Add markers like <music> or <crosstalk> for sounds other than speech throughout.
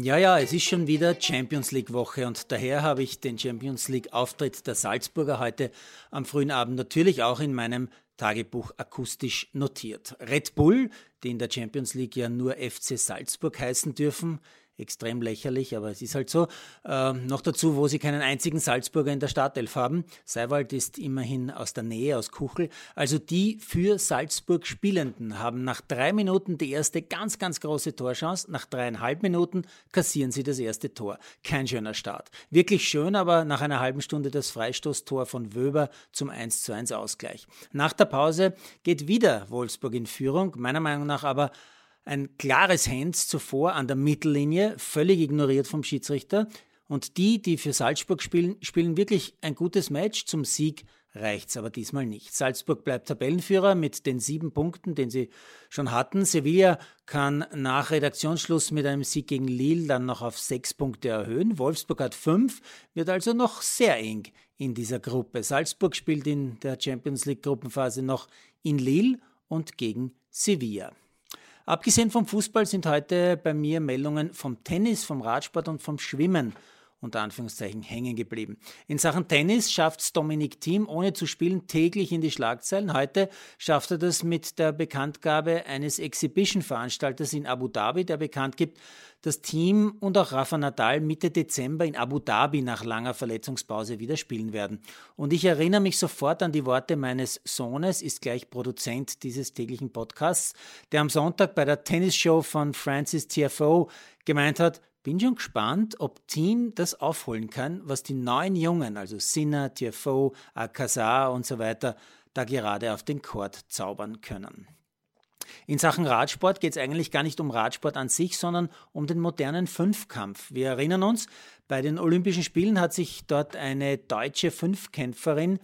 Ja, ja, es ist schon wieder Champions League Woche und daher habe ich den Champions League Auftritt der Salzburger heute am frühen Abend natürlich auch in meinem Tagebuch akustisch notiert. Red Bull, die in der Champions League ja nur FC Salzburg heißen dürfen, extrem lächerlich, aber es ist halt so. Äh, noch dazu, wo sie keinen einzigen Salzburger in der Startelf haben. Seiwald ist immerhin aus der Nähe, aus Kuchel. Also die für Salzburg Spielenden haben nach drei Minuten die erste ganz, ganz große Torchance. Nach dreieinhalb Minuten kassieren sie das erste Tor. Kein schöner Start. Wirklich schön, aber nach einer halben Stunde das Freistoßtor von Wöber zum 1 zu 1 Ausgleich. Nach der Pause geht wieder Wolfsburg in Führung, meiner Meinung nach aber ein klares Hands zuvor an der Mittellinie, völlig ignoriert vom Schiedsrichter. Und die, die für Salzburg spielen, spielen wirklich ein gutes Match. Zum Sieg reicht's aber diesmal nicht. Salzburg bleibt Tabellenführer mit den sieben Punkten, den sie schon hatten. Sevilla kann nach Redaktionsschluss mit einem Sieg gegen Lille dann noch auf sechs Punkte erhöhen. Wolfsburg hat fünf, wird also noch sehr eng in dieser Gruppe. Salzburg spielt in der Champions League Gruppenphase noch in Lille und gegen Sevilla. Abgesehen vom Fußball sind heute bei mir Meldungen vom Tennis, vom Radsport und vom Schwimmen unter Anführungszeichen hängen geblieben. In Sachen Tennis schafft es Dominik Thiem, ohne zu spielen, täglich in die Schlagzeilen. Heute schafft er das mit der Bekanntgabe eines Exhibition-Veranstalters in Abu Dhabi, der bekannt gibt, das Team und auch Rafa Nadal Mitte Dezember in Abu Dhabi nach langer Verletzungspause wieder spielen werden. Und ich erinnere mich sofort an die Worte meines Sohnes, ist gleich Produzent dieses täglichen Podcasts, der am Sonntag bei der Tennisshow von Francis TFO gemeint hat, bin schon gespannt, ob Team das aufholen kann, was die neuen Jungen, also Sinner, TFO, Alcazar und so weiter, da gerade auf den Court zaubern können. In Sachen Radsport geht es eigentlich gar nicht um Radsport an sich, sondern um den modernen Fünfkampf. Wir erinnern uns, bei den Olympischen Spielen hat sich dort eine deutsche Fünfkämpferin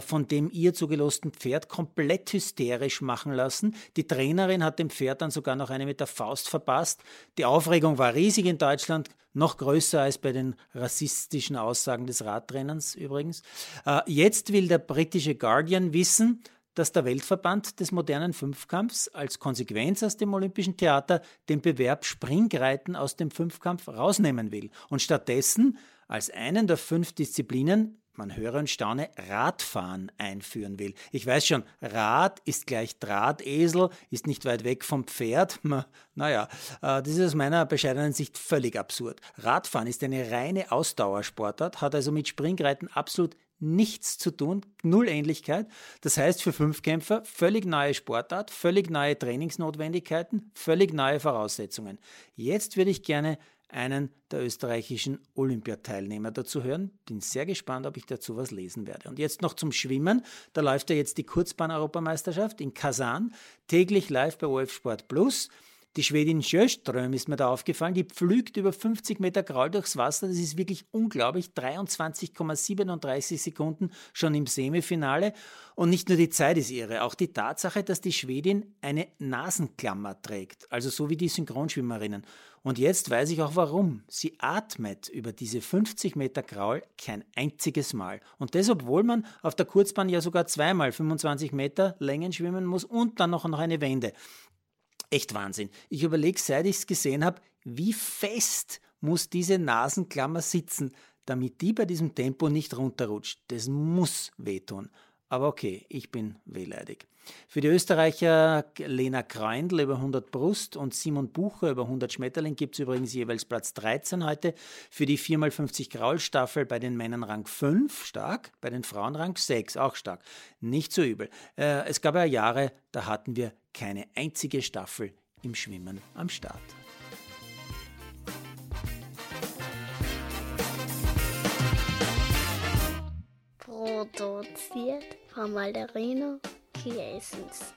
von dem ihr zugelosten Pferd komplett hysterisch machen lassen. Die Trainerin hat dem Pferd dann sogar noch eine mit der Faust verpasst. Die Aufregung war riesig in Deutschland, noch größer als bei den rassistischen Aussagen des Radtrainers übrigens. Äh, jetzt will der britische Guardian wissen, dass der Weltverband des modernen Fünfkampfs als Konsequenz aus dem Olympischen Theater den Bewerb Springreiten aus dem Fünfkampf rausnehmen will und stattdessen als einen der fünf Disziplinen man höre und staune, Radfahren einführen will. Ich weiß schon, Rad ist gleich Drahtesel, ist nicht weit weg vom Pferd. <laughs> Naja, äh, das ist aus meiner bescheidenen Sicht völlig absurd. Radfahren ist eine reine Ausdauersportart, hat also mit Springreiten absolut nichts zu tun, null Ähnlichkeit. Das heißt für Fünfkämpfer völlig neue Sportart, völlig neue Trainingsnotwendigkeiten, völlig neue Voraussetzungen. Jetzt würde ich gerne einen der österreichischen Olympiateilnehmer dazu hören. Bin sehr gespannt, ob ich dazu was lesen werde. Und jetzt noch zum Schwimmen. Da läuft ja jetzt die Kurzbahn-Europameisterschaft in Kasan, täglich live bei OF Sport Plus. Die Schwedin Sjöström ist mir da aufgefallen, die pflügt über 50 Meter Graul durchs Wasser. Das ist wirklich unglaublich. 23,37 Sekunden schon im Semifinale. Und nicht nur die Zeit ist irre, auch die Tatsache, dass die Schwedin eine Nasenklammer trägt. Also so wie die Synchronschwimmerinnen. Und jetzt weiß ich auch warum. Sie atmet über diese 50 Meter Graul kein einziges Mal. Und das, obwohl man auf der Kurzbahn ja sogar zweimal 25 Meter Längen schwimmen muss und dann noch eine Wende. Echt Wahnsinn. Ich überlege, seit ich es gesehen habe, wie fest muss diese Nasenklammer sitzen, damit die bei diesem Tempo nicht runterrutscht. Das muss wehtun. Aber okay, ich bin wehleidig. Für die Österreicher Lena Kreindl über 100 Brust und Simon Bucher über 100 Schmetterling gibt es übrigens jeweils Platz 13 heute. Für die 4x50 Graulstaffel bei den Männern Rang 5, stark, bei den Frauen Rang 6, auch stark. Nicht so übel. Äh, es gab ja Jahre, da hatten wir keine einzige Staffel im Schwimmen am Start. Produziert von Malderino Kiesens.